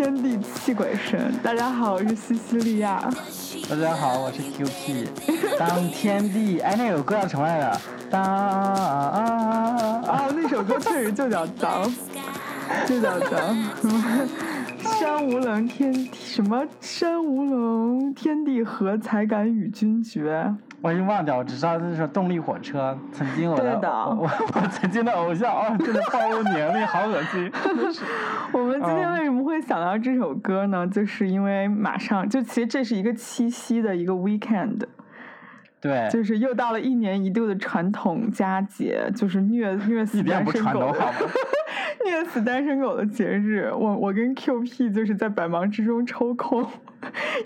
天地泣鬼神。大家好，我是西西利亚。大家好，我是 QP。当天地，哎，那首歌叫什么来着？当啊，那首歌确实就叫当，就叫当。山无棱，天什么？山无棱，天地合，才敢与君绝。我已经忘掉，我只知道这是动力火车，曾经我的我 我曾经的偶像哦，真的暴露年龄，好恶心。我们今天为什么会想到这首歌呢？就是因为马上就其实这是一个七夕的一个 weekend。对，就是又到了一年一度的传统佳节，就是虐虐死单身狗，虐死单身狗的节日。我我跟 Q P 就是在百忙之中抽空，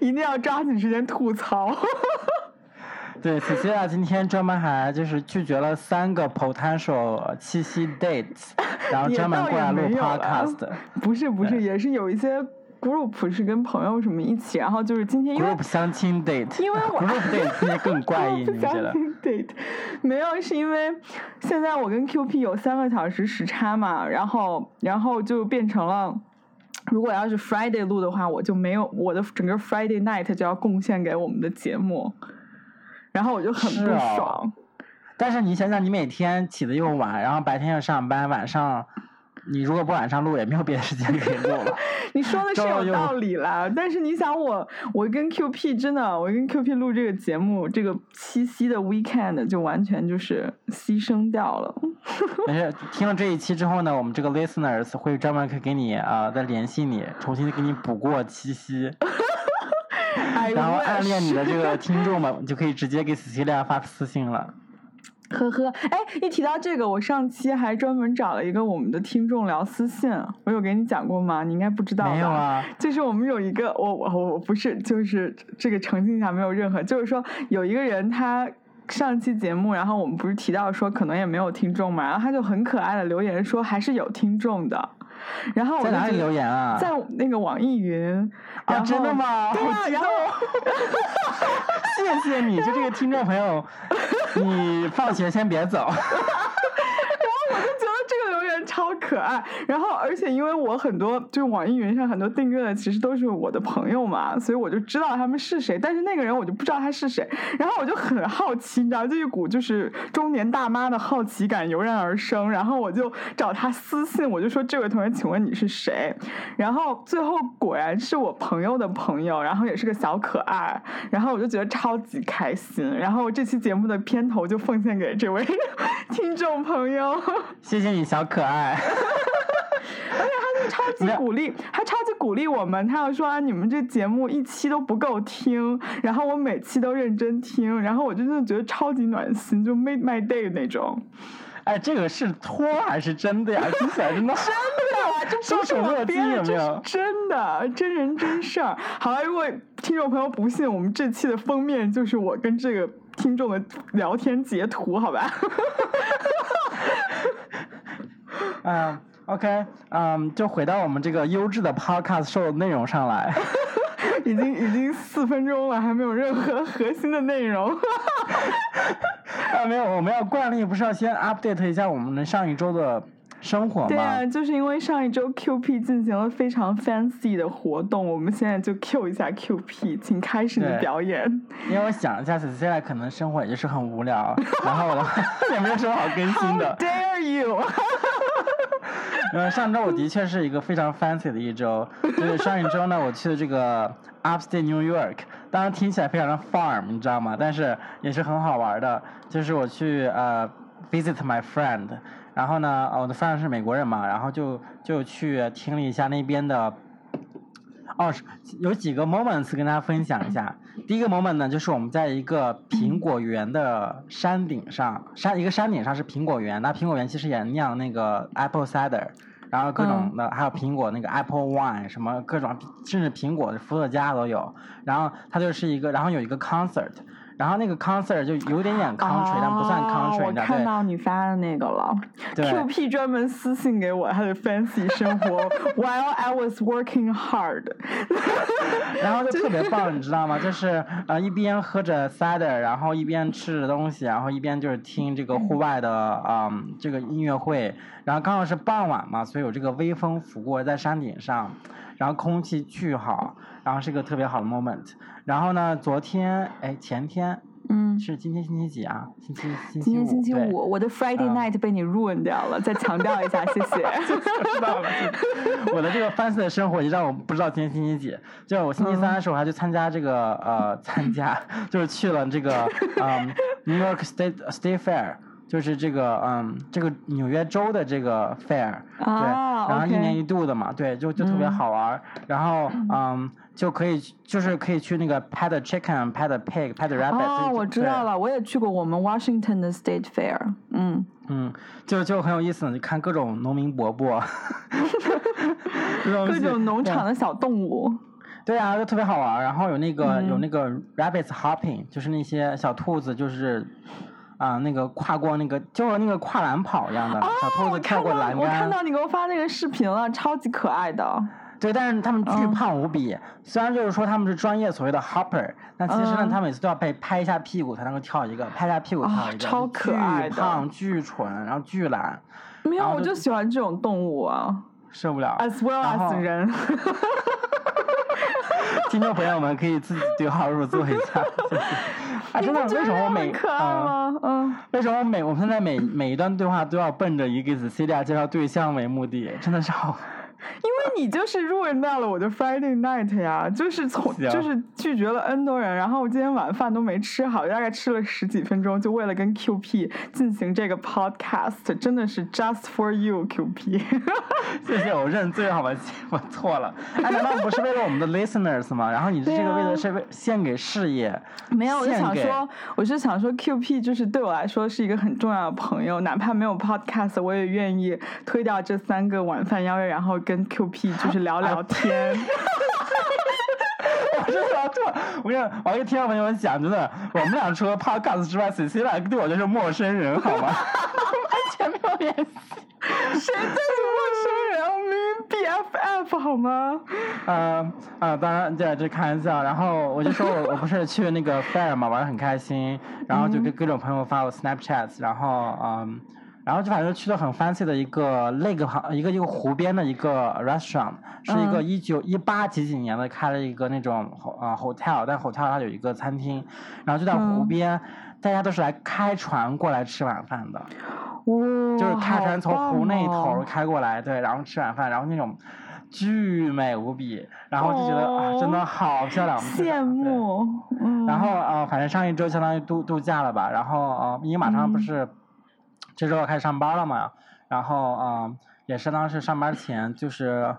一定要抓紧时间吐槽。对，此期啊，今天专门还就是拒绝了三个 potential 七夕 dates，然后 专门过来录 podcast。不是不是，也是有一些。Group 是跟朋友什么一起，然后就是今天 group 相亲 date，因为我 group date 今天更怪异，你觉得？date 没有，是因为现在我跟 QP 有三个小时时差嘛，然后然后就变成了，如果要是 Friday 录的话，我就没有我的整个 Friday night 就要贡献给我们的节目，然后我就很不爽。但是你想想，你每天起的又晚，然后白天要上班，晚上。你如果不晚上录，也没有别的时间可以录了。你说的是有道理啦，但是你想我，我跟 QP 真的，我跟 QP 录这个节目，这个七夕的 weekend 就完全就是牺牲掉了。没事，听了这一期之后呢，我们这个 listeners 会专门可以给你啊再联系你，重新给你补过七夕。然后暗恋你的这个听众们就可以直接给 Celia 发私信了。呵呵，哎，一提到这个，我上期还专门找了一个我们的听众聊私信，我有给你讲过吗？你应该不知道吧？没有啊。就是我们有一个，我我我不是，就是这个澄清一下，没有任何，就是说有一个人他上期节目，然后我们不是提到说可能也没有听众嘛，然后他就很可爱的留言说还是有听众的。然后我在哪里留言啊？在那个网易云。啊，真的吗？对啊，然后 谢谢你，就这个听众朋友，你放学先别走。超可爱，然后而且因为我很多就网易云上很多订阅的其实都是我的朋友嘛，所以我就知道他们是谁，但是那个人我就不知道他是谁，然后我就很好奇，你知道这一股就是中年大妈的好奇感油然而生，然后我就找他私信，我就说这位同学，请问你是谁？然后最后果然是我朋友的朋友，然后也是个小可爱，然后我就觉得超级开心，然后这期节目的片头就奉献给这位 听众朋友，谢谢你小可爱。哎，而且他就超级鼓励，还超级鼓励我们。他要说啊，你们这节目一期都不够听，然后我每期都认真听，然后我真的觉得超级暖心，就 made my day 那种。哎，这个是托还是真的呀？听起来真的 真的，这 不是我编的，这是真的，真人真事儿。好了，如果听众朋友不信，我们这期的封面就是我跟这个听众的聊天截图，好吧？嗯，OK，嗯，就回到我们这个优质的 Podcast show 内容上来，已经已经四分钟了，还没有任何核心的内容。啊，没有，我们要惯例不是要先 update 一下我们的上一周的生活吗？对啊，就是因为上一周 QP 进行了非常 fancy 的活动，我们现在就 Q 一下 QP，请开始你的表演。因为我想一下，现在可能生活也是很无聊，然后也没有什么好更新的。Dare you！呃，上周我的确是一个非常 fancy 的一周，就是上一周呢，我去的这个 Upstate New York，当然听起来非常的 farm，你知道吗？但是也是很好玩的，就是我去呃 visit my friend，然后呢，我的 friend 是美国人嘛，然后就就去听了一下那边的。哦，有几个 moments 跟大家分享一下。第一个 moment 呢，就是我们在一个苹果园的山顶上，山一个山顶上是苹果园，那苹果园其实也酿那个 apple cider，然后各种的还有苹果那个 apple wine 什么各种，甚至苹果的伏特加都有。然后它就是一个，然后有一个 concert，然后那个 concert 就有点点 country，、但不算哦 country，看到你发的那个了对，QP 专门私信给我他的 fancy 生活，while I was working hard。然后就特别棒，你知道吗？就是呃一边喝着 cider，然后一边吃着东西，然后一边就是听这个户外的嗯这个音乐会，然后刚好是傍晚嘛，所以有这个微风拂过在山顶上，然后空气巨好，然后是个特别好的 moment。然后呢，昨天哎前天嗯，是今天星期几啊？星期星期今天星期五，我的 Friday 啊 night 被你 ruin 掉了，再强调一下，谢谢。知道了，我的这个 fancy 的生活已经让我不知道今天星期几。就是我星期三的时候还去参加这个呃参加，就是去了这个嗯 New York State State Fair，就是这个嗯这个纽约州的这个 fair，对，啊然后一年一度的嘛，对，就就特别嗯好玩儿。然后嗯就可以就是可以去那个 pet the chicken、pet the pig、pet the rabbit 就。哦，我知道了，我也去过我们 Washington 的 State Fair。嗯，嗯，就就很有意思，你看各种农民伯伯，各种农场的小动物。对啊，就特别好玩。然后有那个、有嗯那个 rabbits hopping，就是那些小兔子，就是啊、那个跨过那个就是那个跨栏跑一样的、小兔子跳过栏杆我看。到你给我发那个视频了，超级可爱的。对，但是他们巨嗯胖无比。虽然就是说他们是专业所谓的 hopper，但其实呢，嗯他每次都要被拍一下屁股才能够跳一个，拍一下屁股跳一个，啊超可爱的巨胖、巨蠢，然后巨懒，没有，就我就喜欢这种动物啊受不了。，as well as 人。听众朋友们可以自己对号入座一下。啊，真的，为什么我每很可爱嗯吗？嗯，为什么我每我们现在每每一段对话都要奔着一个 Cecilia 介绍对象为目的？真的是好。因为你就是 ruin 掉了我的 Friday night 呀，就是从就是拒绝了 N 多人，然后我今天晚饭都没吃好，大概吃了十几分钟，就为了跟 QP 进行这个 podcast，真的是 just for you QP。谢谢，我认罪好吧？我错了。哎，难道不是为了我们的 listeners 吗？然后你这对啊个为了是为献给事业，没有，我就想说，我是想说，QP 就是对我来说是一个很重要的朋友，哪怕没有 podcast，我也愿意推掉这三个晚饭邀约，然后跟 QP 就是聊聊天。我真的要吐。我跟你我要跟听众朋友们讲，真的，我们俩除了 podcast 之外，Cecilia 对我就是陌生人，好吗？完全没有联系。谁就是陌生人？我明明 BFF 好吗？呃啊，当然这这开玩笑，然后我就说我我不是去那个 fair 嘛，玩的很开心，然后就跟各种朋友发我 Snapchat，然后嗯，然后就反正去了很 fancy 的一个 lake 旁一个一个湖边的一个 restaurant，是一个嗯一九一八几几年的开了一个那种呃 hotel，但 hotel 它有一个餐厅，然后就在湖嗯边，大家都是来开船过来吃晚饭的。哇，就是开船从湖那头开过来，对，然后吃晚饭，然后那种巨美无比，然后就觉得、啊，真的哦好漂亮，羡。慕。嗯，然后呃，反正上一周相当于度度假了吧，然后呃，因为马上不嗯是这周要开始上班了嘛，然后啊，也是当时上班前就是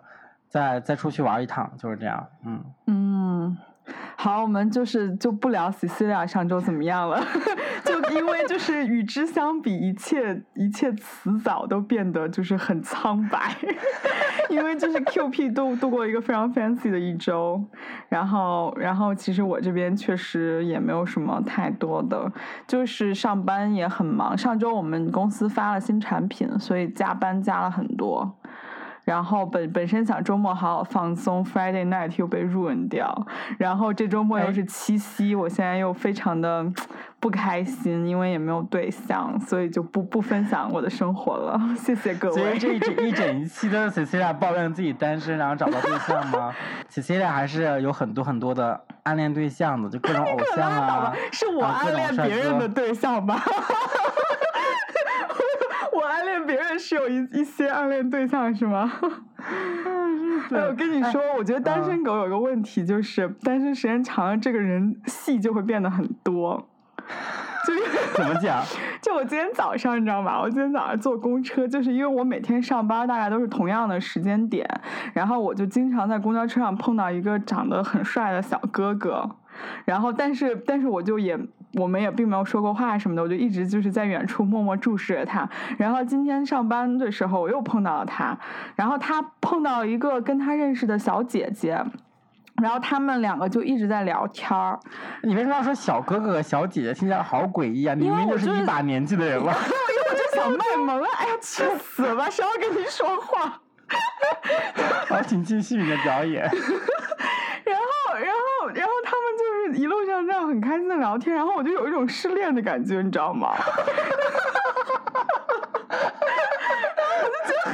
再再出去玩一趟，就是这样，嗯。嗯，好，我们就是就不聊 Cecilia 上周怎么样了，就因为就是与之相比，一切一切词藻都变得就是很苍白，因为就是 QP 度度过一个非常 fancy 的一周，然后然后其实我这边确实也没有什么太多的，就是上班也很忙，上周我们公司发了新产品，所以加班加了很多。然后本本身想周末好好放松，Friday night 又被 ruin 掉，然后这周末又哎是七夕，我现在又非常的不开心，因为也没有对象，所以就不不分享我的生活了。谢谢各位。所以这一整一整一期都是 Cecilia 抱怨自己单身，然后找不到对象吗？Cecilia 还是有很多很多的暗恋对象的，就各种偶像啊，是我暗恋别人的对象吧？别人是有一一些暗恋对象是吗？哎，我跟你说，我觉得单身狗有个问题，就是单身时间长了，这个人戏就会变得很多。就是 怎么讲？就我今天早上，你知道吗？我今天早上坐公车，就是因为我每天上班大概都是同样的时间点，然后我就经常在公交车上碰到一个长得很帅的小哥哥，然后但是但是我就也我们也并没有说过话什么的，我就一直就是在远处默默注视着他。然后今天上班的时候，我又碰到了他，然后他碰到一个跟他认识的小姐姐。然后他们两个就一直在聊天儿。你为什么要说小哥哥和小姐姐？听起来好诡异啊！你明明就是一把年纪的人了。因为我就想卖萌啊！哎呀，去死吧！谁要跟你说话？好，请继续你的表演。然后，然后，然后一路上这样很开心的聊天，然后我就有一种失恋的感觉，你知道吗？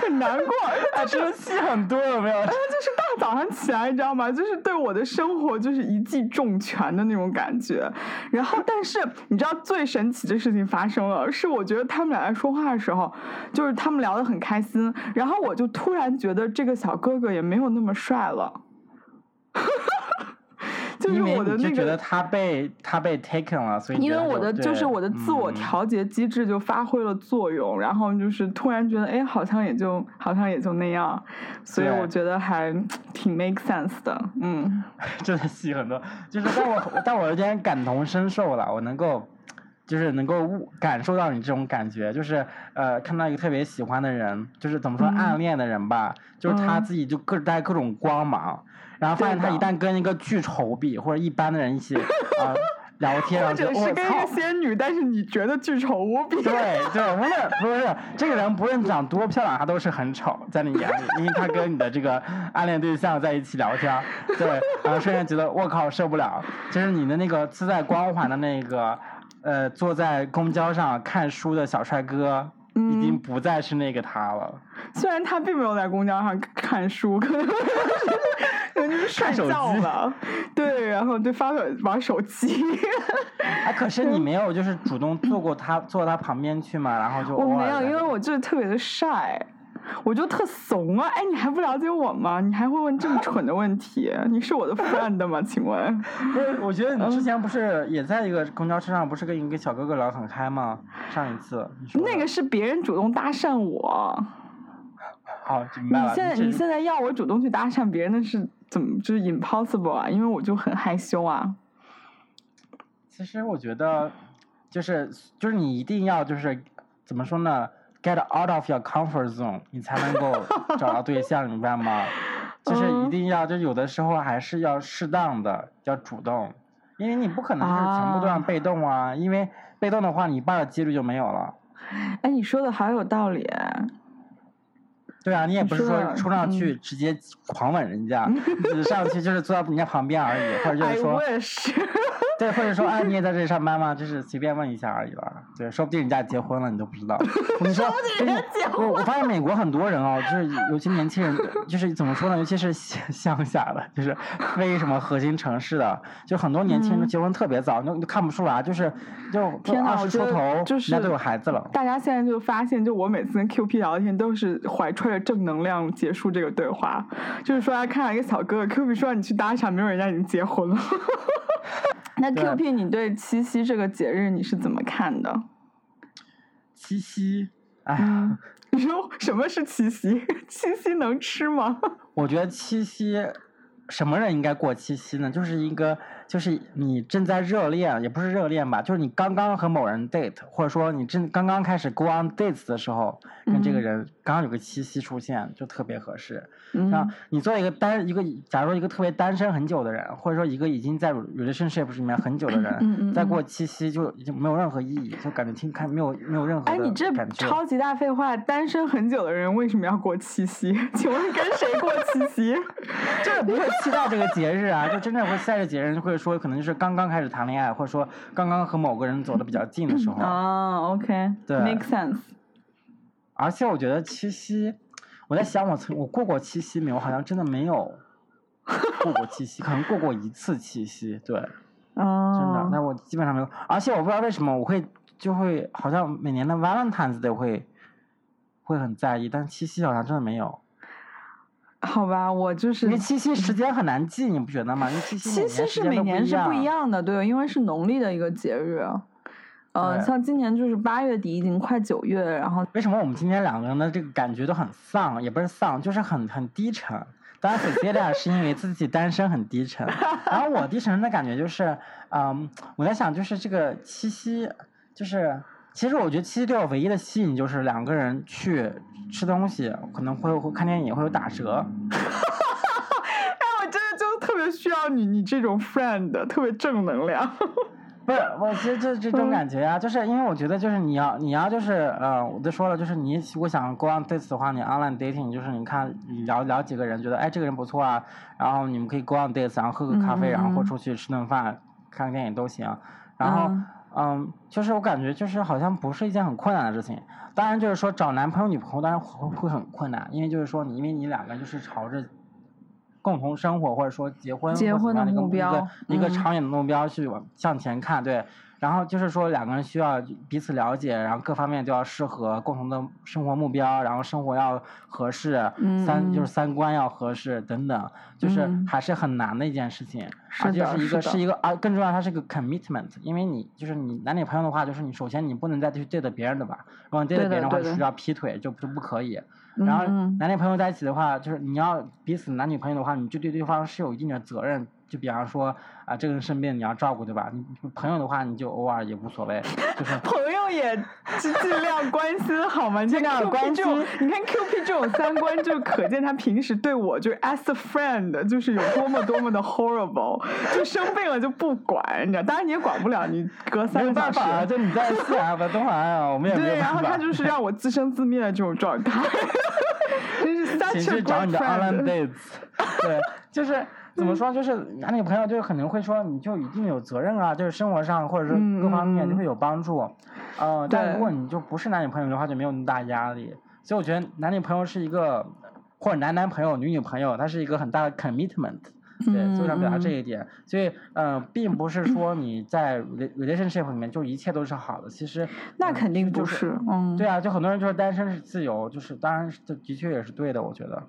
很难过，哎，真的戏很多，有没有？就是大早上起来，你知道吗？就是对我的生活就是一记重拳的那种感觉。然后，但是你知道最神奇的事情发生了，是我觉得他们俩在说话的时候，就是他们聊得很开心，然后我就突然觉得这个小哥哥也没有那么帅了。就是我的那个，觉得他被他被 taken 了，所以因为我的就是我的自我调节机制就发挥了作用，然后就是突然觉得哎，好像也就好像也就那样，所以我觉得还挺 make sense 的，嗯，真的戏很多，就是但我但我有点感同身受了，我能够就是能够感受到你这种感觉，就是呃看到一个特别喜欢的人，就是怎么说暗恋的人吧，就是他自己就各带各种光芒。然后发现他一旦跟一个巨丑比或者一般的人一起 啊聊天，或者是跟一个仙女，但是你觉得巨丑无比。对对，不是不是，这个人不论长多漂亮，他都是很丑，在你眼里，因为他跟你的这个暗恋对象在一起聊天，对，然后瞬间觉得我靠受不了，就是你的那个自带光环的那个呃坐在公交上看书的小帅哥，已经不再是那个他了。虽然他并没有在公交上 看书，可能。可能就是睡觉了，对，然后对发玩手机。啊，可是你没有就是主动坐过他坐他旁边去嘛？然后就我没有，因为我就是特别的晒，我就特怂啊！哎，你还不了解我吗？你还会问这么蠢的问题？你是我的 friend 吗？请问？不是，我觉得你之前不是也在一个公交车上，不是跟一个小哥哥聊很开吗？上一次那个是别人主动搭讪我。好，明白了。你现在你现在要我主动去搭讪别人，那是？怎么就是 impossible 啊？因为我就很害羞啊。其实我觉得，就是就是你一定要就是怎么说呢？get out of your comfort zone，你才能够 找到对象，明白吗？就是一定要，就有的时候还是要适当的要主动，因为你不可能是全部都让被动啊，因为被动的话，你一半的几率就没有了。哎，你说的好有道理。对啊，你也不是说冲上去直接狂吻人家，你上去就是坐在人家旁边而已，或者就是说。对，或者说，哎，你也在这里上班吗？就是随便问一下而已吧。对，说不定人家结婚了，你都不知道。你说，我我发现美国很多人哦，就是尤其年轻人，就是怎么说呢？尤其是 乡下的，就是非什么核心城市的，就很多年轻人结婚特别早，你都看不出来，就是就二十出头，就是人家都有孩子了。大家现在就发现，就我每次跟 Q P 聊天，都是怀揣着正能量结束这个对话。就是说，看到一个小哥哥，Q P 说你去搭讪，没有人家已经结婚了。那 Q P，你对七夕这个节日你是怎么看的？七夕，哎，你说什么是七夕？七夕能吃吗？我觉得七夕，什么人应该过七夕呢？就是一个。就是你正在热恋，也不是热恋吧，就是你刚刚和某人 date，或者说你正刚刚开始 go on dates 的时候，跟这个人刚刚有个七夕出现，就特别合适。那你作为一个单一个，假如说一个特别单身很久的人，或者说一个已经在 relationship 里面很久的人，再过七夕就已经没有任何意义，就感觉听看没有没有任何。哎，你这超级大废话，单身很久的人为什么要过七夕？请问跟谁过七夕？就是不会期待这个节日啊，就真正会期待这节日，会。说可能就是刚刚开始谈恋爱，或者说刚刚和某个人走的比较近的时候。啊，OK，对，make sense。而且我觉得七夕，我在想我曾我过过七夕没有？我好像真的没有过过七夕，可能过过一次七夕，对。哦。真的，那我基本上没有。而且我不知道为什么我会就会好像每年的 Valentine's Day 会会很在意，但七夕好像真的没有。好吧，我就是因为七夕时间很难记，你不觉得吗？因为七夕七夕是每年是不一样的，对，因为是农历的一个节日。呃，像今年就是八月底，已经快九月，然后为什么我们今天两个人的这个感觉都很丧？也不是丧，就是很很低沉。当然 e l i a 是因为自己单身很低沉，然后我低沉的感觉就是，嗯，我在想，就是这个七夕，就是。其实我觉得七夕对我唯一的吸引就是两个人去吃东西，可能会会看电影会有打折。哎，我真的就特别需要你你这种 friend，特别正能量。不是，我其实就这种感觉啊，就是因为我觉得就是你要你要就是呃，我都说了，就是你如果想 go on dates 的话，你 online dating 就是你看聊聊几个人，觉得哎这个人不错啊，然后你们可以 go on dates，然后喝个咖啡，然后或出去吃顿饭、看个电影都行。然后嗯，就是我感觉就是好像不是一件很困难的事情。当然就是说找男朋友女朋友当然会会很困难，因为就是说你因为你两个就是朝着。共同生活或者说结婚结婚的目标，一个长远的目标去往向前看，对。然后就是说两个人需要彼此了解，然后各方面都要适合，共同的生活目标，然后生活要合适，三就是三观要合适等等，就是还是很难的一件事情。而且是一个是一个啊，更重要，它是个 commitment，因为你就是你男女朋友的话，就是你首先你不能再去对着别人的吧，如果你对着别人的话，就需要劈腿，就就不可以。然后男女朋友在一起的话，就是你要彼此男女朋友的话，你就对对方是有一定的责任。就比方说啊，这个人生病你要照顾对吧？你朋友的话你就偶尔也无所谓，就是朋友也尽量关心好吗？尽量关心。你看 Q P 这种三观，就可见他平时对我就是 as a friend，就是有多么多么的 horrible。就生病了就不管，你知道？当然你也管不了，你隔三个小时。就你在西安吧，东海啊，我们也没有对，然后他就是让我自生自灭的这种状态。真是 such a good friend。对，就是。怎么说？就是男女朋友就可能会说，你就一定有责任啊，就是生活上或者是各方面就会有帮助，呃，但如果你就不是男女朋友的话，就没有那么大压力。所以我觉得男女朋友是一个，或者男男朋友、女女朋友，它是一个很大的 commitment。对，就想表达这一点。所以，嗯，并不是说你在 relationship 里面就一切都是好的，其实那肯定不是。嗯，对啊，就很多人就是单身是自由，就是当然这的确也是对的，我觉得。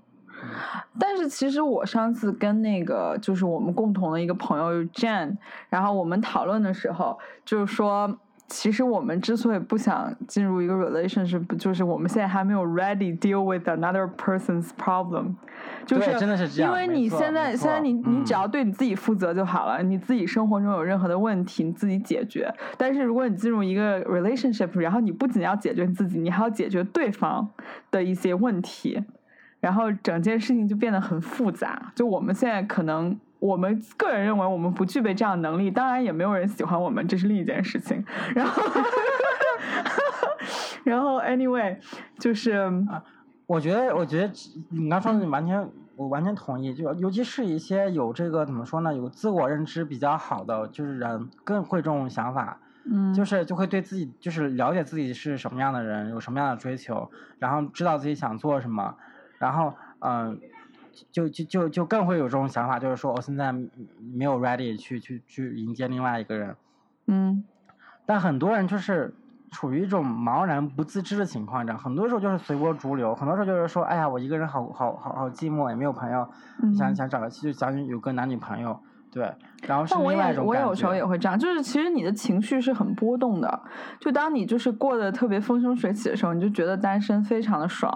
但是其实我上次跟那个就是我们共同的一个朋友 Jane，然后我们讨论的时候，就是说，其实我们之所以不想进入一个 relationship，就是我们现在还没有 ready deal with another person's problem，就是真的是这样，因为你现在现在你你只要对你自己负责就好了，你自己生活中有任何的问题你自己解决。但是如果你进入一个 relationship，然后你不仅要解决你自己，你还要解决对方的一些问题。然后整件事情就变得很复杂。就我们现在可能，我们个人认为我们不具备这样能力，当然也没有人喜欢我们，这是另一件事情。然后，然后，anyway，就是，我觉得，我觉得你刚说的完全，我完全同意。就尤其是一些有这个怎么说呢，有自我认知比较好的，就是人更会这种想法。嗯，就是就会对自己，就是了解自己是什么样的人，有什么样的追求，然后知道自己想做什么。然后，嗯，就就就就更会有这种想法，就是说我现在没有 ready 去去去迎接另外一个人，嗯，但很多人就是处于一种茫然不自知的情况，这样很多时候就是随波逐流，很多时候就是说，哎呀，我一个人好好好好寂寞，也没有朋友，想想找个就想有个男女朋友。对，然后是另外一种我有时候也会这样，就是其实你的情绪是很波动的。就当你就是过得特别风生水起的时候，你就觉得单身非常的爽，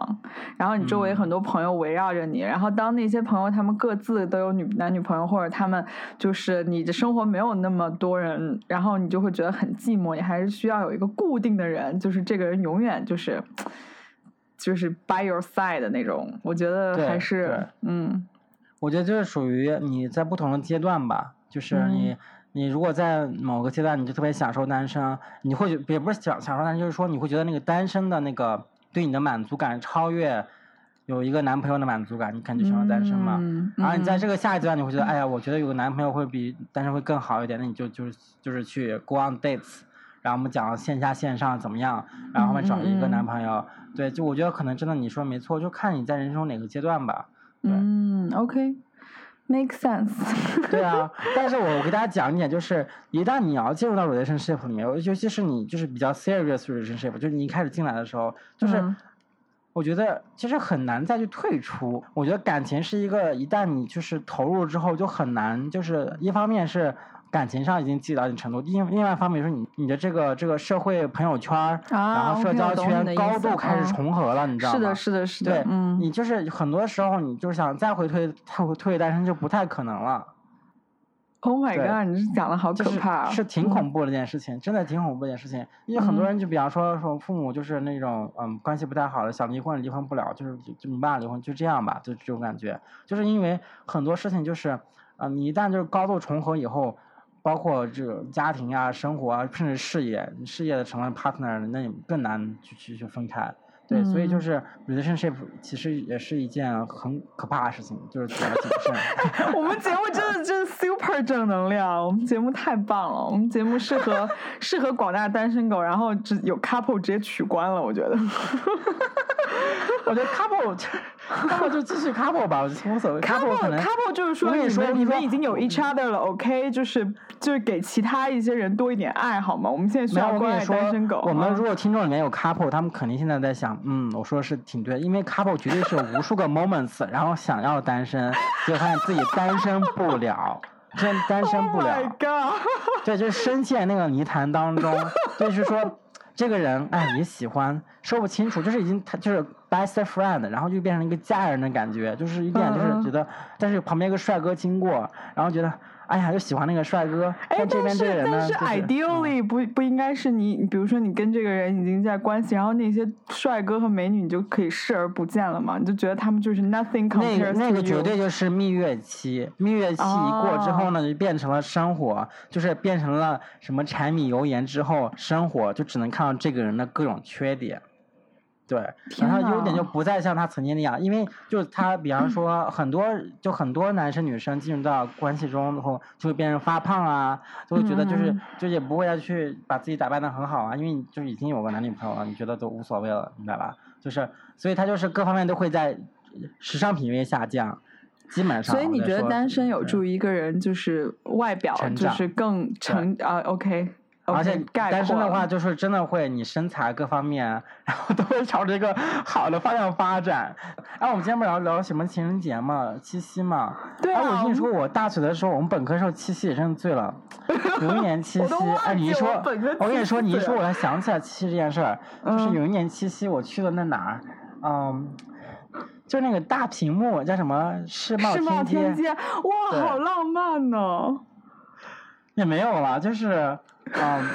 然后你周围很多朋友围绕着你。然后当那些朋友他们各自都有女男女朋友，或者他们就是你的生活没有那么多人，然后你就会觉得很寂寞。你还是需要有一个固定的人，就是这个人永远就是就是 by your side 的那种。我觉得还是嗯。我觉得就是属于你在不同的阶段吧，就是你你如果在某个阶段你就特别享受单身，你会也不是享享受单身，就是说你会觉得那个单身的那个对你的满足感超越有一个男朋友的满足感，你肯定享受单身嘛。然后你在这个下一阶段你会觉得，哎呀，我觉得有个男朋友会比单身会更好一点，那你就就是就是去 go on dates，然后我们讲线下线上怎么样，然后后面找一个男朋友，对，就我觉得可能真的你说没错，就看你在人生中哪个阶段吧。嗯，OK，make sense。对啊，但是我我给大家讲一点，就是一旦你要进入到 relationship 里面，尤其是你就是比较 serious relationship，就是你一开始进来的时候，就是我觉得其实很难再去退出。我觉得感情是一个一旦你就是投入之后就很难，就是一方面是。感情上已经积累到一定程度，另另外一方面说你你的这个这个社会朋友圈然后社交圈高度开始重合了，你知道吗？是的，是的，是的。对，你就是很多时候你就是想再回退退退单身就不太可能了。Oh my god！你这讲的好可怕，是挺恐怖的一件事情，真的挺恐怖一件事情。因为很多人就比方说说父母就是那种嗯关系不太好的，想离婚离婚不了，就是就没办法离婚，就这样吧，就这种感觉。就是因为很多事情就是。啊、你一旦就是高度重合以后，包括这个家庭啊、生活啊，甚至事业，事业的成了 partner，那你更难去去去分开。对，所以就嗯是 relationship 其实也是一件很可怕的事情，就是需要谨慎。我们节目真的真的 super 正能量，我们节目太棒了，我们节目适合适合广大单身狗，然后只有 couple 直接取关了，我觉得。我觉得 couple couple 就继续 couple 吧，我觉得无所谓。couple 可能 couple 就是说你我跟你说们你们已经有 each other 了，OK，就是就是给其他一些人多一点爱好吗？我们现在需，要关爱我跟你说单身狗。，啊我们如果听众里面有 couple，他们肯定现在在想，嗯，我说的是挺对，因为 couple 绝对是有无数个 moments，然后想要单身，结果发现自己单身不了，真单身不 Oh 了。对，就是深陷那个泥潭当中，就是说这个人哎也喜欢，说不清楚，就是已经他就是 best friend，然后就变成一个家人的感觉，就是一点就是嗯嗯。觉得，但是旁边一个帅哥经过，然后觉得哎呀就喜欢那个帅哥，哎，但这边这个人呢，但是就是嗯 ideally 不不应该是你，比如说你跟这个人已经在关系，然后那些帅哥和美女你就可以视而不见了嘛？你就觉得他们就是 nothing 那 compares 个那个绝对就是蜜月期，蜜月期一过之后呢，就变成了生活，就是变成了什么柴米油盐之后，生活就只能看到这个人的各种缺点。对，然后优点就不再像他曾经那样，因为就是他，比方说很多就很多男生女生进入到关系中后，就会变成发胖啊，就会觉得就是、嗯就也不会再去把自己打扮的很好啊，因为你就已经有个男女朋友了，你觉得都无所谓了，明白吧？就是所以他就是各方面都会在时尚品味下降，基本上。所以你觉得单身有助于一个人就是外表就是更成啊？OK，而且概单身的话，就是真的会，你身材各方面，然后都会朝着一个好的方向发展。哎，我们今天不聊聊什么情人节嘛，七夕嘛。哎，对啊我跟你说，我大学的时候，我们本科时候七夕也真的醉了。有一年七夕哎，你一说我跟你说，你一说，我才想起来七夕这件事儿。就是嗯有一年七夕，我去了那哪儿，嗯，就那个大屏幕叫什么世贸世贸天街。阶，哇，好浪漫呢！也没有了，就是，嗯，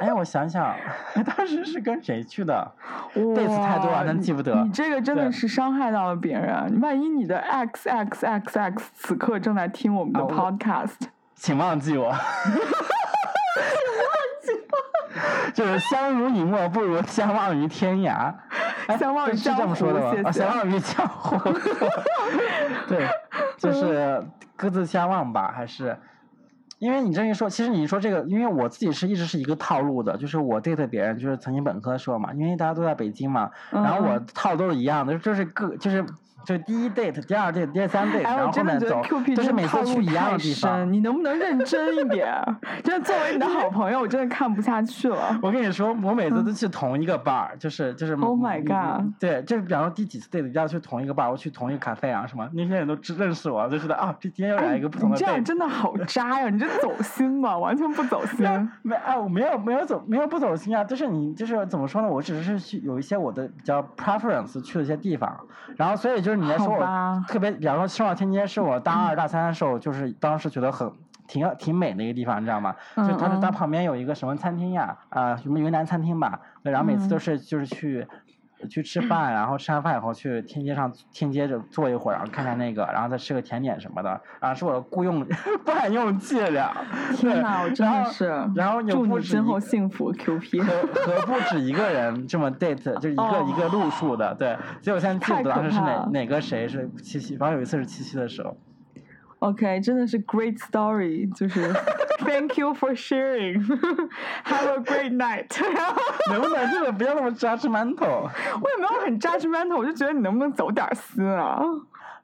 哎，我想想，当时是跟谁去的？辈子太多了哇真记不得你这个真的是伤害到了别人。万一你的 x x x x 此刻正在听我们的 podcast，、请忘记我。忘记我就是相濡以沫不如相忘于天涯，哎相忘于是是这么说的吗？啊，江湖谢谢相忘于江湖。对，就是各自相忘吧，还是？因为你这一说，其实你说这个，因为我自己是一直是一个套路的，就是我 date 别人，就是曾经本科的时候嘛，因为大家都在北京嘛，然后我嗯套路都是一样的，就是各就是就第一 date、第二 date、第三 date，哎，然后后面走就是每次去一样的地方，。你能不能认真一点？真的，作为你的好朋友，我真的看不下去了。我跟你说，我每次都去同一个 bar，就是就是。嗯 Oh my 嗯 god 嗯对，就是比方说第几次 date 要去同一个 bar，我去同一个咖啡啊什么，那些人都知认识我，就觉得啊，这今天又来一个不同的这样。真的好渣呀！你这走心吗，完全不走心。没啊，我没有没有走没有不走心啊，就是你就是怎么说呢？我只是去有一些我的比较 preference 去了一些地方，然后所以就是你来说我特别，比方说世贸天街是我大二大三的时候，就是当时觉得很。挺挺美的一个地方，你知道吗？就它它旁边有一个什么餐厅呀，啊、什么云南餐厅吧，然后每次都嗯是就是去去吃饭，然后吃完饭以后去天街上天街就坐一会儿，然后看看那个，然后再吃个甜点什么的，然后是我的雇佣 惯用伎俩。对天哪，我真的是，然后有祝你今后个幸福，Q P。和和不止一个人这么 date，就是一个、哦一个路数的，对。所以我现在记不得当时是哪哪个谁是七夕，反正有一次是七夕的时候。OK，真的是 great story，就是 Thank you for sharing. Have a great night. 能不能真的不要那么 judgmental？我也没有很 judgmental，我就觉得你能不能走点心啊？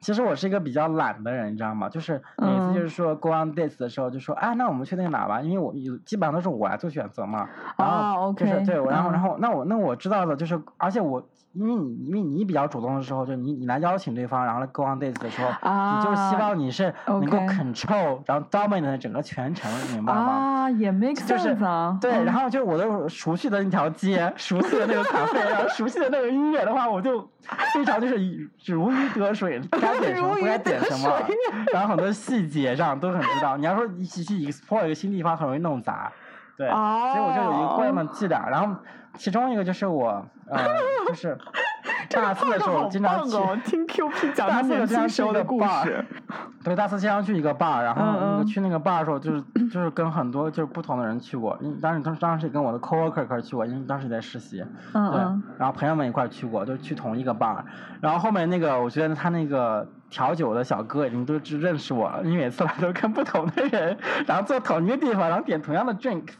其实我是一个比较懒的人，你知道吗？就是每次就是说 go on dates 的时候，就说啊，那我们去那个哪吧？因为我有基本上都是我来做选择嘛。然后哦就是、，OK，对，然后然嗯后那我那我知道的就是，而且我因为你因为你比较主动的时候，就你你来邀请对方，然后来 go on dates 的时候，你就是希啊望你是能够 control，然后 dominate 整个全程，你明白吗？啊，也 make 就是 sense 啊。对，嗯然后就是我都熟悉的那条街，熟悉的那个咖啡，然后熟悉的那个音乐的话，我就非常就是如鱼得水，该点什么不该点什么，然后很多细节上都很知道。你要说一起去 explore 一个新地方，很容易弄砸。对，所以我就有一个惯用的伎俩，然后其中一个就是我呃，就是大四的时候经常去。听 Q P 讲 他大四的年轻时候的故事。对，大四经常去一个 bar，然后去那个 bar 的时候，就是就是跟很多就是不同的人去过，因为当时当当时也跟我的 coworker 一块儿去过，因为当时也在实习，对嗯嗯，然后朋友们一块儿去过，就去同一个 bar，然后后面那个我觉得他那个调酒的小哥已经都只认识我了，你每次来都跟不同的人，然后坐同一个地方，然后点同样的 drinks，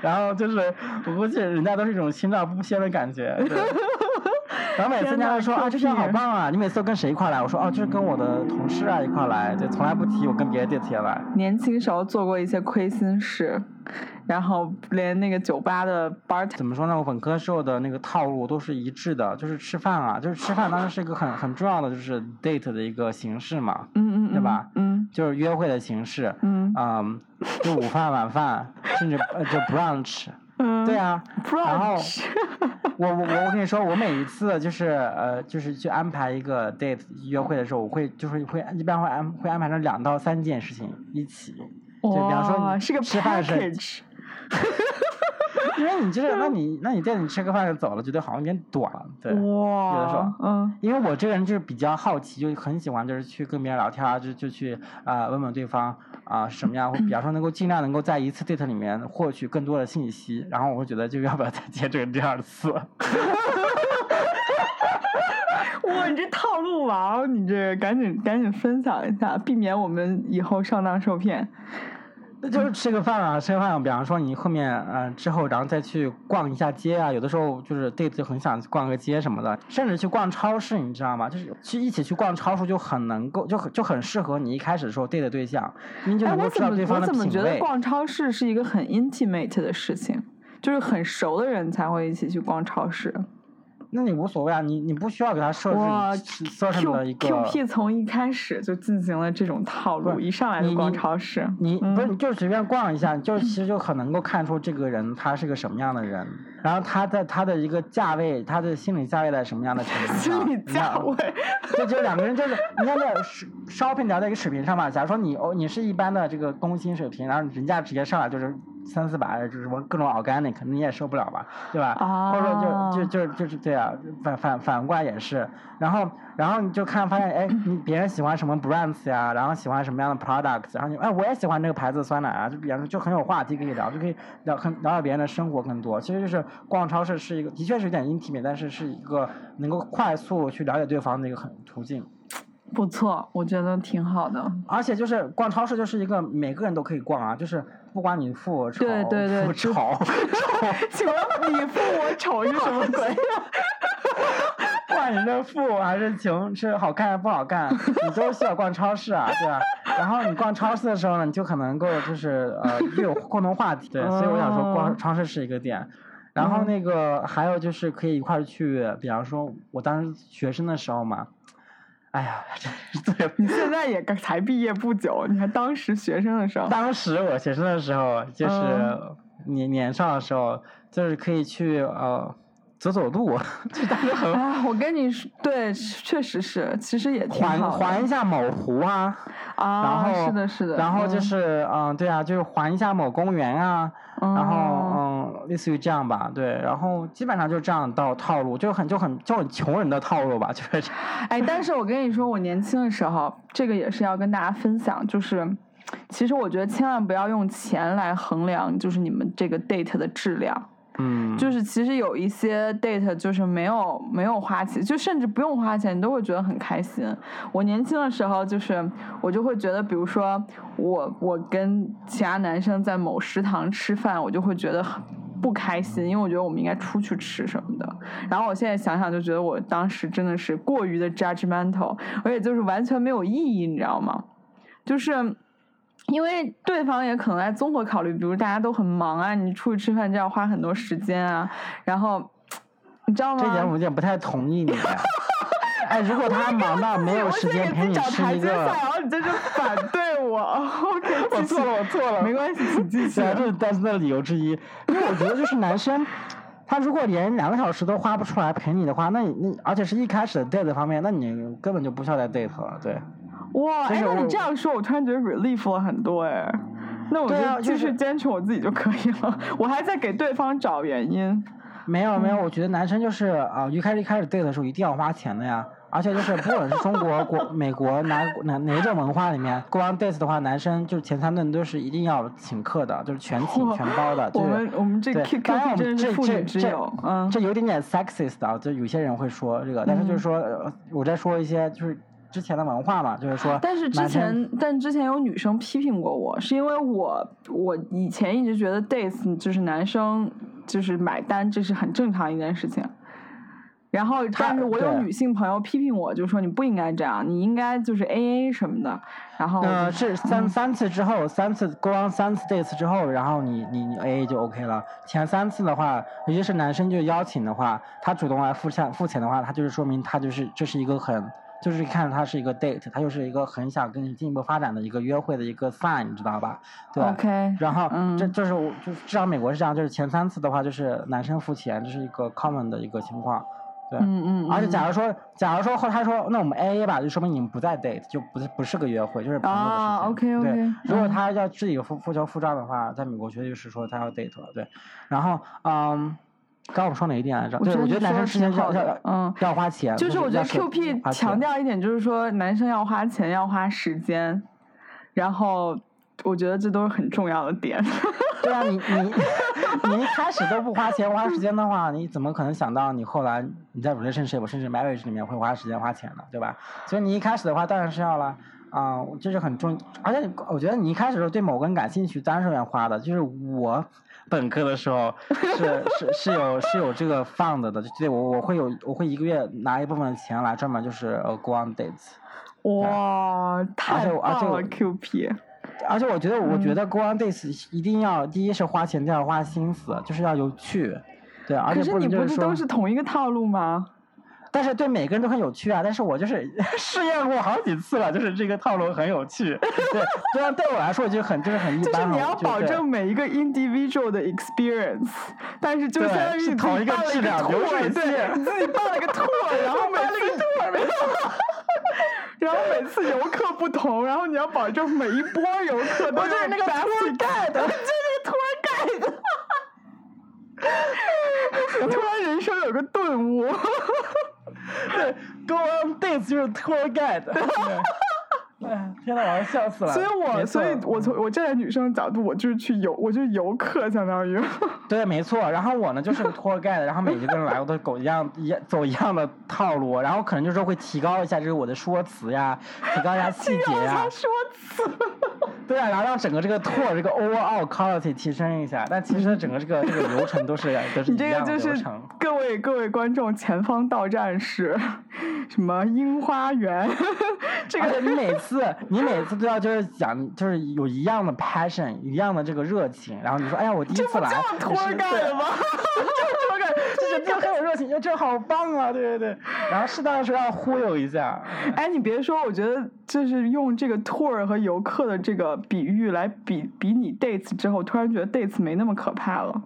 然后就是我估计人家都是一种心照不宣的感觉，对。然后每次人家都说啊，这天好棒啊！你每次都跟谁一块来？我说哦，就是跟我的同事啊一块来，就从来不提我跟别的 date 来。年轻时候做过一些亏心事，然后连那个酒吧的 bar 怎么说呢？我本科时候的那个套路都是一致的，就是吃饭啊，就是吃饭当然是一个很很重要的就是 date 的一个形式嘛，嗯嗯，对吧嗯就是约会的形式，嗯嗯，就午饭、晚饭，甚至呃就 brunch，嗯，对啊，然后 我我我我跟你说，我每一次就是呃就是去安排一个 date 约会的时候，我会就是会一般会安会安排成两到三件事情一起，就比方说吃饭是 package，因为你这个那你那你店里吃个饭就走了，觉得好像有点短，对。有的时候，嗯因为我这个人就是比较好奇，就很喜欢就是去跟别人聊天啊，就就去啊、呃问问对方啊、是什么样，或比方说能够尽量能够在一次 date 里面获取更多的信息，然后我会觉得就要不要再接这个第二次。哇，你这套路王，你这赶紧赶紧分享一下，避免我们以后上当受骗。那就是吃个饭啊，吃个饭，比方说你后面呃之后，然后再去逛一下街啊，有的时候就是 date 就很想逛个街什么的，甚至去逛超市，你知道吗？就是去一起去逛超市就很能够就很就很适合你一开始的时候 date 的对象，因为就哎，能够知我怎么道对方的我怎么觉品味。得逛超市是一个很 intimate 的事情？就是很熟的人才会一起去逛超市。那你无所谓啊，你你不需要给他设置设置的一个 Q P 从一开始就进行了这种套路，一上来就逛超市。你嗯不是你就随便逛一下，就其实就很能够看出这个人他是个什么样的人，然后他在他的一个价位，他的心理价位在什么样的程度上？心理价位，就就两个人就是你看在 shopping 聊在一个水平上嘛。假如说你哦你是一般的这个工薪水平，然后人家直接上来就是三四百，就是什么各种 organic，你也受不了吧，对吧？或者说就就就就是对啊，反反反过来也是。然后然后你就看发现哎，你别人喜欢什么 brands 呀，然后喜欢什么样的 products，然后你哎我也喜欢这个牌子的酸奶啊，就比方说就很有话题可以聊，就可以聊很了解别人的生活更多。其实就是逛超市是一个的确是有点 intimate，但是是一个能够快速去了解对方的一个很途径。不错，我觉得挺好的。而且就是逛超市就是一个每个人都可以逛啊，就是不管你富我丑，对对对富丑 丑，请问你富我丑是什么鬼？不管你是富还是穷，是好看还是不好看，你都需要逛超市啊，对吧？然后你逛超市的时候呢，你就可能够就是呃又有共同话题，对，所以我想说哦逛超市是一个点。然后嗯那个还有就是可以一块儿去，比方说我当时学生的时候嘛，哎呀，真 是对你现在也刚才毕业不久，你还当时学生的时候，当时我学生的时候，就是嗯年年少的时候，就是可以去呃走走路，就当时很啊，我跟你说，对，确实是，其实也挺环好环环一下某湖啊，啊，然后是的，是的，然后就嗯是嗯、对啊，就是环一下某公园啊，然后哦嗯类似于这样吧，对，然后基本上就这样到套路，就很就很就很穷人的套路吧，就是哎，但是我跟你说，我年轻的时候，这个也是要跟大家分享，就是，其实我觉得千万不要用钱来衡量，就是你们这个 date 的质量。嗯，就是其实有一些 date 就是没有没有花钱，就甚至不用花钱，你都会觉得很开心。我年轻的时候，就是我就会觉得，比如说我我跟其他男生在某食堂吃饭，我就会觉得很不开心，因为我觉得我们应该出去吃什么的。然后我现在想想，就觉得我当时真的是过于的 judgmental，而且就是完全没有意义，你知道吗？就是。因为对方也可能在综合考虑，比如大家都很忙啊，你出去吃饭就要花很多时间啊，然后你知道吗？这点我有点不太同意你。哎，如果他忙到没有时间陪你吃一个，然后你这就反对我。OK，我错了，我错了，没关系，请继续 这是单身的理由之一。因为我觉得就是男生，他如果连两个小时都花不出来陪你的话，那你那而且是一开始的 date 方面，那你根本就不需要再 date 了，对。哇，哎，那你这样说，我突然觉得 relief 了很多哎。那我就继续坚持我自己就可以了。我还在给对方找原因。没有没有，我觉得男生就是啊，一开始一开始 date 的时候一定要花钱的呀。而且就是不管是中国、国、美国哪哪哪种文化里面，go on dates 的话，男生就是前三顿都是一定要请客的，就是全请全包的。我们我们这 Q Q 当 P 真是妇女之友，嗯，这有点点 sexist 啊，就有些人会说这个，但是就是说，我在说一些就是之前的文化嘛，就是说。但是之前，但之前有女生批评过我，是因为我我以前一直觉得 dates 就是男生就是买单，这是很正常一件事情。然后，但是我有女性朋友批评我，就说你不应该这样，你应该就是 A A 什么的。然后，呃，是三三次之后，三次 go on 三次 dates 之后，然后你你你 A A 就 OK 了。前三次的话，尤其是男生就邀请的话，他主动来付钱付钱的话，他就是说明他就是这是一个很就是看它是一个 date，它就是一个很想跟你进一步发展的一个约会的一个 sign，你知道吧？对。OK。然后，这这是就至少美国是这样，就是前三次的话就是男生付钱，这是一个 common 的一个情况。对嗯嗯，而且假如说，假如说后他说，那我们 A A 吧，就说明你们不在 date，就不是不是个约会，就是朋友的事情。啊，OK OK。对，如果他要自己付付钱付账的话，在美国绝对就是说他要 date 了，对。然后，嗯，刚我们说哪一点来着？对，我觉得男生之前要要嗯要花钱。就是我觉得 Q P 强调一点，就是说男生要花钱，要花时间，然后我觉得这都是很重要的点。对啊，你你。你一开始都不花钱花时间的话，你怎么可能想到你后来你在 relationship 甚至 marriage 里面会花时间花钱呢？对吧？所以你一开始的话当然是要了啊，这是很重，而且我觉得你一开始时候对某个人感兴趣，当然是要花的。就是我本科的时候是是是有是有这个 fund 的，对我我会有我会一个月拿一部分钱来专门就是呃 go on dates。哇，太棒了，Q P。而且我觉得，我觉得 go on dates 一定要第一是花钱，第二花心思，就是要有趣，对，而且是你不是都是同一个套路吗？但是对每个人都很有趣啊！但是我就是 试验过好几次了，就是这个套路很有趣。对，这样对我来说就很就是很一般。就是你要保证每一个 individual 的 experience，但是就相当于同一个质量流水线，你自己办了个 tour，然后每次。然后每次游客不同，然后你要保证每一波游客都是那个托儿盖的，就是托盖的。突然人生有个顿悟，对，Go on dates 就是托儿盖的。哎，天呐，我要笑死了！所以，我，所以我从我站在女生的角度，我就是去游，我就是游客，相当于。对，没错。然后我呢，就是个托盖的，然后每一个人来，我都狗一样一样走一样的套路，然后可能就是会提高一下，就是我的说辞呀，提高一下细节呀。说辞。对啊，然后让整个这个 tour 这个 overall quality 提升一下，但其实整个这个这个流程都是都是一样的流程。各位各位观众，前方到站是什么樱花园？这个你每次你每次都要就是讲就是有一样的 passion，一样的这个热情，然后你说哎呀我第一次来，这不叫 tour 的吗？这么 tour 就是就很有热情，就这好棒啊，对对对。然后适当的时候要忽悠一下。哎，你别说，我觉得就是用这个 tour 和游客的这个。比喻来比比你 dates 之后，突然觉得 dates 没那么可怕了。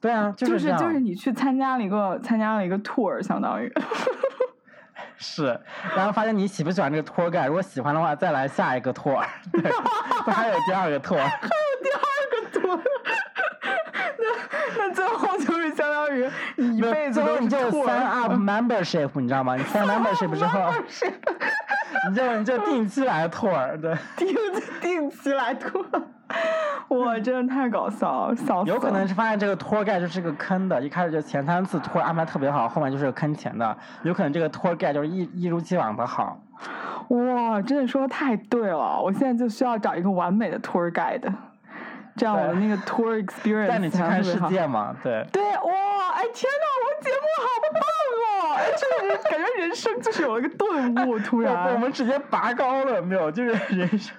对啊，就是就是你去参加了一个参加了一个 tour，相当于。是，然后发现你喜不喜欢这个 tour guide，如果喜欢的话，再来下一个 tour。对，还有第二个 tour。还有第二个 tour。那那最后就是相当于你一辈子都你就 sign up membership，你知道吗？你 sign membership 之后。你就你就定期来托儿，对，定定期来托，哇，真的太搞笑了，笑死有可能是发现这个托盖就是个坑的，一开始就前三次托安排特别好，后面就是个坑钱的，有可能这个托盖就是一一如既往的好。哇，真的说的太对了，我现在就需要找一个完美的 tour guide，这样我的那个 tour experience 带你去看世界嘛，对。对，哇，哎天呐，我节目好棒哦！哎，就是感觉人生就是有了个顿悟，突然。我们直接拔高了，没有？就是人生，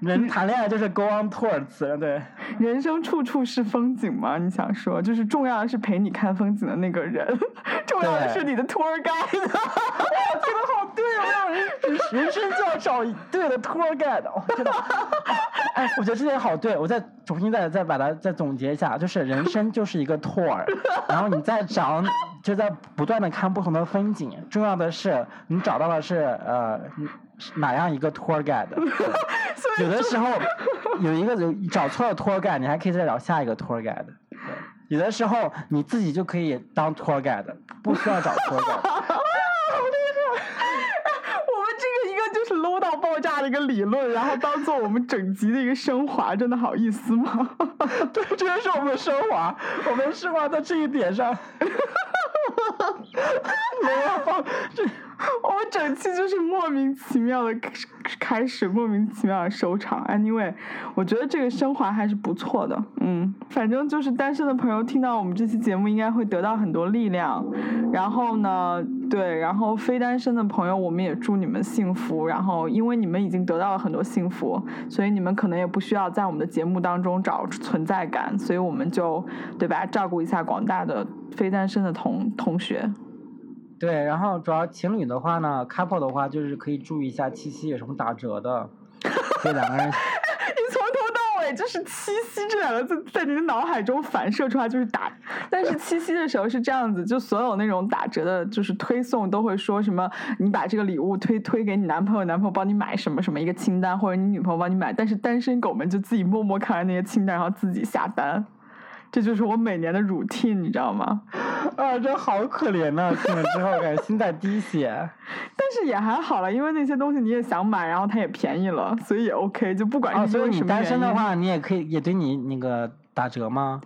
人谈恋爱就是 go on tours，对。人生处处是风景嘛？你想说，就是重要的是陪你看风景的那个人，重要的是你的 tour guide。哇，这个好对哦！人人生就要找对的 tour guide，真的。哎，我觉得这点好对，我再重新再再把它再总结一下，就是人生就是一个 tour，然后你在找，就在不断的看不同的风景，重要的是你找到的是呃哪样一个 tour guide，有的时候有一个找错了 tour guide，你还可以再找下一个 tour guide。有的时候你自己就可以当托盖的，不需要找托盖。我们这个一个就是 low 到爆炸的一个理论，然后当做我们整集的一个升华，真的好意思吗？对，这就是我们的升华，我们升华在这一点上。没有这。我们整期就是莫名其妙的开始，莫名其妙的收场。Anyway，我觉得这个升华还是不错的。嗯，反正就是单身的朋友听到我们这期节目，应该会得到很多力量。然后呢，对，然后非单身的朋友，我们也祝你们幸福。然后，因为你们已经得到了很多幸福，所以你们可能也不需要在我们的节目当中找存在感。所以我们就对吧，照顾一下广大的非单身的同同学。对，然后主要情侣的话呢，couple 的话就是可以注意一下七夕有什么打折的，可以两个人。你从头就是七夕这两个字在你的脑海中反射出来就是打，但是七夕的时候是这样子，就所有那种打折的，就是推送都会说什么，你把这个礼物推推给你男朋友，男朋友帮你买什么什么一个清单，或者你女朋友帮你买，但是单身狗们就自己默默看完那些清单，然后自己下单。这就是我每年的 routine，你知道吗？啊，这好可怜呐！听了之后感觉心在滴血。但是也还好了，因为那些东西你也想买，然后它也便宜了，所以也 OK。就不管是因为什么原因。单身的话，你也可以也对你那个打折吗？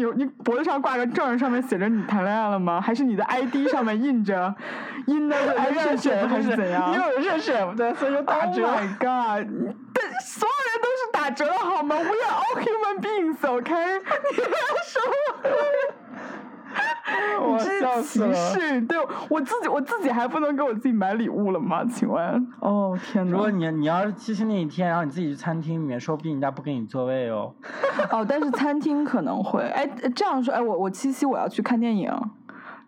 你你脖子上挂个证，上面写着你谈恋爱了吗？还是你的 ID 上面印着 印的认识还是怎样？你有认识对，所以打折。Oh my god！对，所有人都是打折的好吗？We are all human beings，OK？你说什我笑死了！歧视，对我自己，我自己还不能给我自己买礼物了吗？请问？哦天哪！如果你你要是七夕那一天，然后你自己去餐厅里面，说不定人家不给你座位哦。哦，但是餐厅可能会。哎，这样说，哎，我我七夕我要去看电影。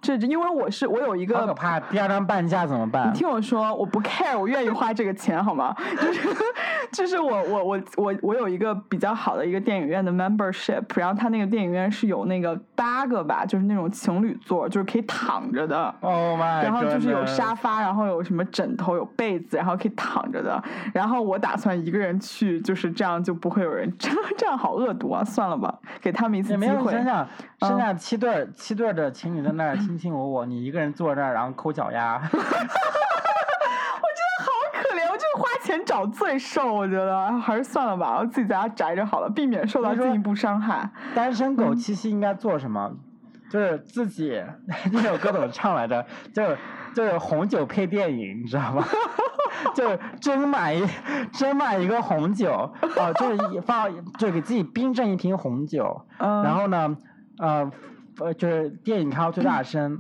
这因为我是我有一个好可怕，第二张半价怎么办？你听我说，我不 care，我愿意花这个钱，好吗？就是 就是我我我我我有一个比较好的一个电影院的 membership，然后他那个电影院是有那个八个吧，就是那种情侣座，就是可以躺着的。Oh my！然后就是有沙发，然后有什么枕头，有被子，然后可以躺着的。然后我打算一个人去，就是这样就不会有人。这这样好恶毒啊！算了吧，给他们一次机会。没有想想，剩下七对七对的情侣在那儿。卿卿我我，你一个人坐这儿，然后抠脚丫。我真的好可怜，我就是花钱找罪受。我觉得还是算了吧，我自己在家宅着好了，避免受到进一步伤害。单身狗七夕应该做什么？就是自己 那首歌怎么唱来着？就是就是红酒配电影，你知道吗？就是真买一真买一个红酒，哦，就是放就给自己冰镇一瓶红酒，然后呢，呃。呃，就是电影开到最大声，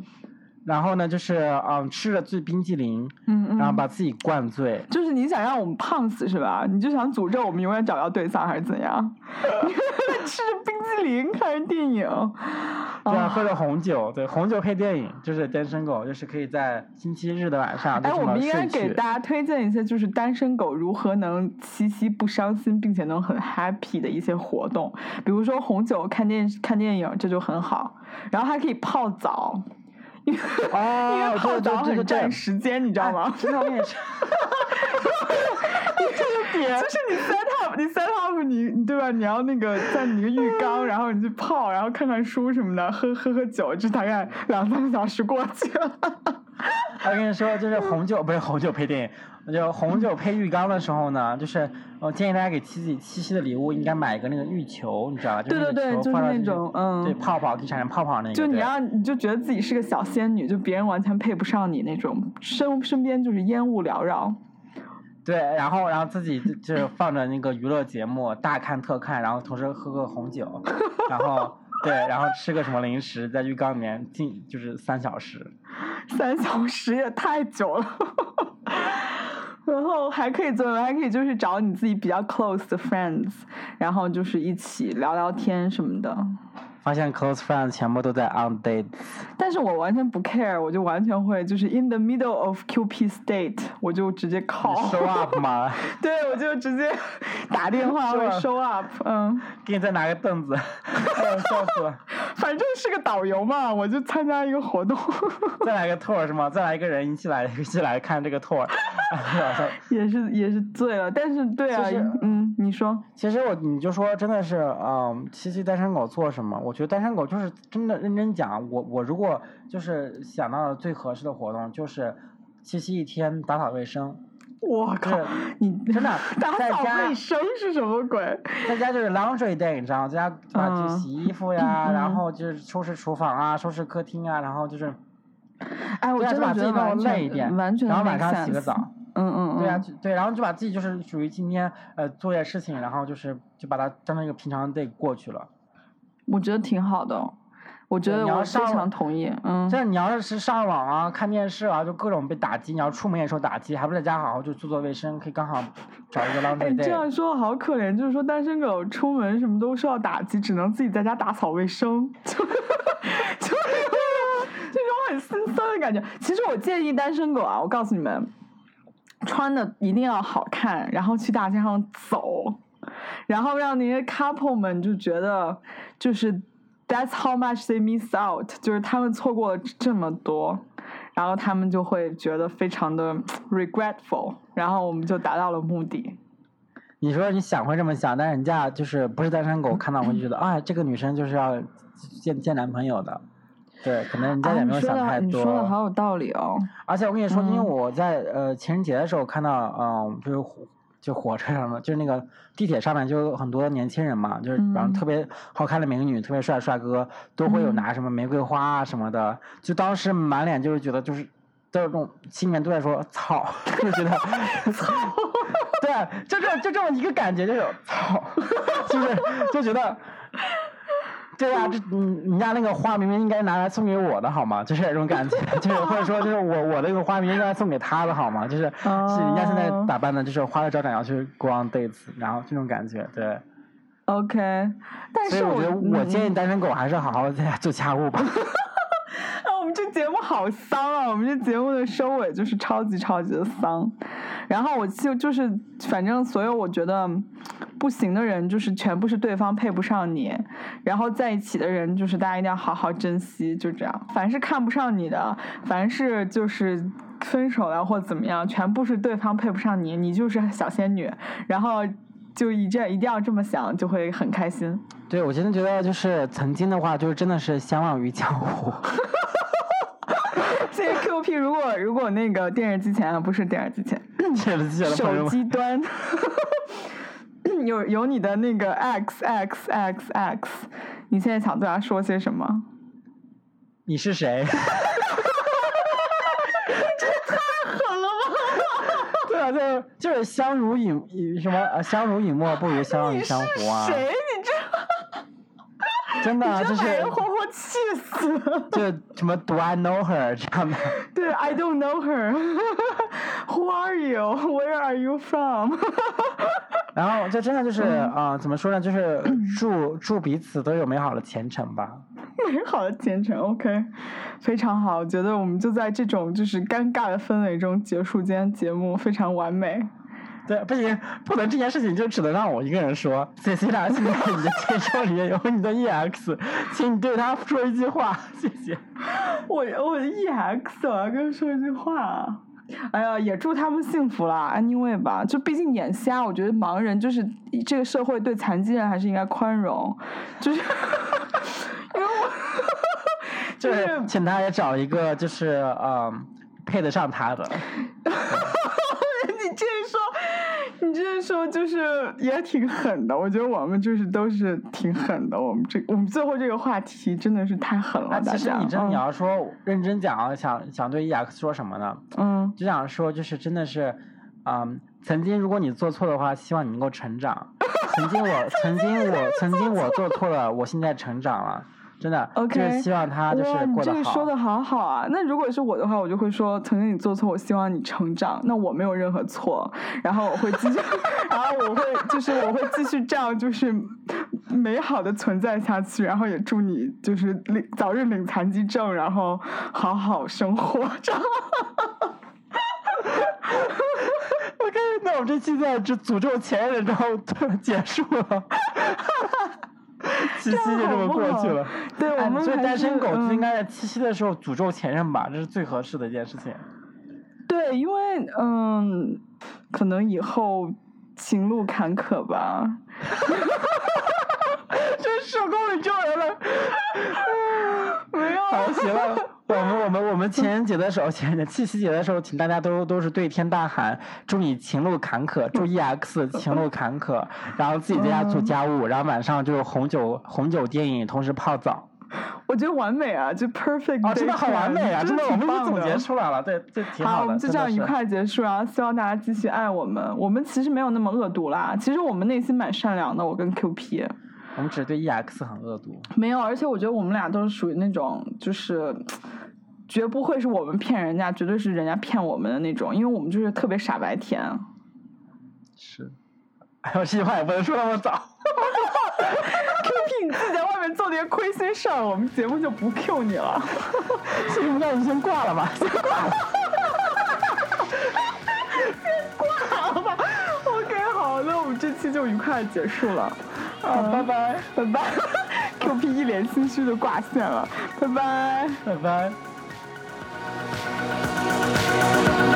然后呢，就是嗯，吃了最冰激凌，嗯嗯，然后把自己灌醉。就是你想让我们胖死是吧？你就想诅咒我们永远找不到对象还是怎样？吃着冰激凌看着电影，对啊，喝着红酒，对，红酒配电影，就是单身狗，就是可以在星期日的晚上。哎，我们应该给大家推荐一些，就是单身狗如何能七夕不伤心，并且能很 happy 的一些活动，比如说红酒、看电看电影，这就很好。然后还可以泡澡，因为因为泡澡很占时间，你知道吗？这方面是，这个点就是你 set up，你 set up，你你对吧？你要那个在你个浴缸，然后你去泡，然后看看书什么的，喝喝喝酒，就大概两三个小时过去了。我跟你说，就是红酒不是红酒配电影。就红酒配浴缸的时候呢，就是我建议大家给七夕七夕的礼物应该买一个那个浴球，你知道吧？对对对，就是那种嗯，对泡泡可以产生泡泡那个。就你要你就觉得自己是个小仙女，就别人完全配不上你那种，身身边就是烟雾缭绕。对，然后然后自己就是放着那个娱乐节目大看特看，然后同时喝个红酒，然后 对，然后吃个什么零食，在浴缸里面浸就是三小时。三小时也太久了。然后还可以做，还可以就是找你自己比较 close 的 friends，然后就是一起聊聊天什么的。发现 close friends 全部都在 on dates。但是我完全不 care，我就完全会就是 in the middle of QP state，我就直接 call。show up 吗？对，我就直接打电话或者 show up，嗯。给你再拿个凳子，笑死了。反正是个导游嘛，我就参加一个活动。再来个 tour 是吗？再来一个人一起来一起来看这个 tour，也是也是醉了，但是对啊，嗯，你说。其实我你就说真的是，嗯，七七单身狗做什么？我觉得单身狗就是真的认真讲，我我如果就是想到最合适的活动，就是七夕一天打扫卫生。我靠！你真的 打扫卫生是什么鬼？在家就是 laundry day，你知道吗？在家啊，就洗衣服呀，然后就是收拾厨房啊，收拾客厅啊，然后就是，哎，我真的觉得完全完全然后晚上洗个澡。嗯嗯嗯。对啊，对，然后就把自己就是属于今天呃做点事情，然后就是就把它当成一个平常 day 过去了。我觉得挺好的。我觉得我非常同意，嗯，这你要是上网啊、看电视啊，就各种被打击；你要出门也受打击，还不在家好好就做做卫生，可以刚好 找一个 laundry day。这样说好可怜，就是说单身狗出门什么都受到打击，只能自己在家打扫卫生，就 就这种很心酸的感觉。其实我建议单身狗啊，我告诉你们，穿的一定要好看，然后去大街上走，然后让那些 couple 们就觉得就是。That's how much they miss out，就是他们错过了这么多，然后他们就会觉得非常的 regretful，然后我们就达到了目的。你说你想会这么想，但人家就是不是单身狗，看到会觉得啊，这个女生就是要见见男朋友的，对，可能人家也没有想太多。你说的好有道理哦。而且我跟你说，因为我在呃情人节的时候看到，嗯，就是。就火车上的，就是那个地铁上面，就有很多年轻人嘛，就是然后特别好看的美女，特别帅的帅哥，都会有拿什么玫瑰花啊什么的。就当时满脸就是觉得就是，都有这种心里面都在说操，就觉得操，对，就这就这么一个感觉，就是操，就是就觉得。对呀，这你你家那个花明明应该拿来送给我的好吗？就是这种感觉，就是或者说就是我我那个花明明应该送给他的好吗？就是是人家现在打扮的，就是花枝招展要去 go on dates，然后这种感觉，对。OK，但是我觉得我建议单身狗还是好好在家做家务吧。这节目好丧啊！我们这节目的收尾就是超级超级的丧。然后我就就是，反正所有我觉得不行的人，就是全部是对方配不上你。然后在一起的人，就是大家一定要好好珍惜，就这样。凡是看不上你的，凡是就是分手了或怎么样，全部是对方配不上你，你就是小仙女。然后就一这一定要这么想，就会很开心。对，我真的觉得就是曾经的话，就是真的是相忘于江湖。这个 Q P 如果如果那个电视机前啊，不是电视机前，手机端，有有你的那个 X X X X，你现在想对他说些什么？你是谁？这太狠了吧！对啊，就就是相濡以以什么呃相濡以沫不如相忘于江湖啊！谁？你这？真的，就是气死。就什么 Do I know her 这样的？对，I don't know her。Who are you? Where are you from? 然后就真的就是啊，怎么说呢？就是 祝祝彼此都有美好的前程吧。美好的前程，OK，非常好。我觉得我们就在这种就是尴尬的氛围中结束今天节目，非常完美。对，不行，不能这件事情就只能让我一个人说。c c 俩现在你的 介绍里面有你的 EX，请你对他说一句话，谢谢。我我的 EX，我要跟他说一句话。哎呀，也祝他们幸福啦，Anyway 吧。就毕竟眼瞎，我觉得盲人就是这个社会对残疾人还是应该宽容，就是因为我 就是请他也找一个就是嗯配得上他的。你这样说就是也挺狠的，我觉得我们就是都是挺狠的。我们这我们最后这个话题真的是太狠了，其实你真你要说认真讲，想想对 EX 说什么呢？嗯，就想说就是真的是，嗯，曾经如果你做错的话，希望你能够成长。曾经我曾经我曾经我做错了，我现在成长了。真的，就是希望他就是过得好。你这个说的好好啊！那如果是我的话，我就会说，曾经你做错，我希望你成长。那我没有任何错，然后我会继续，然后我会就是我会继续这样，就是美好的存在下去。然后也祝你就是领早日领残疾证，然后好好生活。这样。OK，那我们这期在这诅咒前任之后结束了。七夕就这么过去了。对，我们所以单身狗就应该。在七夕的时候诅咒前任吧，这是最合适的一件事情。对，因为嗯，可能以后情路坎坷吧。真受够你救人了。没有。好，行了，我们我们我们情人节的时候，情人节七夕节的时候，请大家都都是对天大喊，祝你情路坎坷，祝 EX 情路坎坷，然后自己在家做家务，然后晚上就是红酒 红酒电影，同时泡澡。我觉得完美啊，就 perfect。哦，真的好完美啊！真的，我们总结出来了，对，这挺好的。我们就这样愉快结束，然后希望大家继续爱我们。我们其实没有那么恶毒啦，其实我们内心蛮善良的。我跟 QP，我们只是对 EX 很恶毒。没有，而且我觉得我们俩都是属于那种，就是绝不会是我们骗人家，绝对是人家骗我们的那种，因为我们就是特别傻白甜。是，哎呦，这句话也不能说那么早。Q P，你自己在外面做点亏心事儿，我们节目就不 Q 你了。行，那我们先挂了吧。先挂了吧。OK，好，那我们这期就愉快结束了。好，拜拜，拜拜。Q P 一脸心虚的挂线了，拜拜，拜拜。Thank you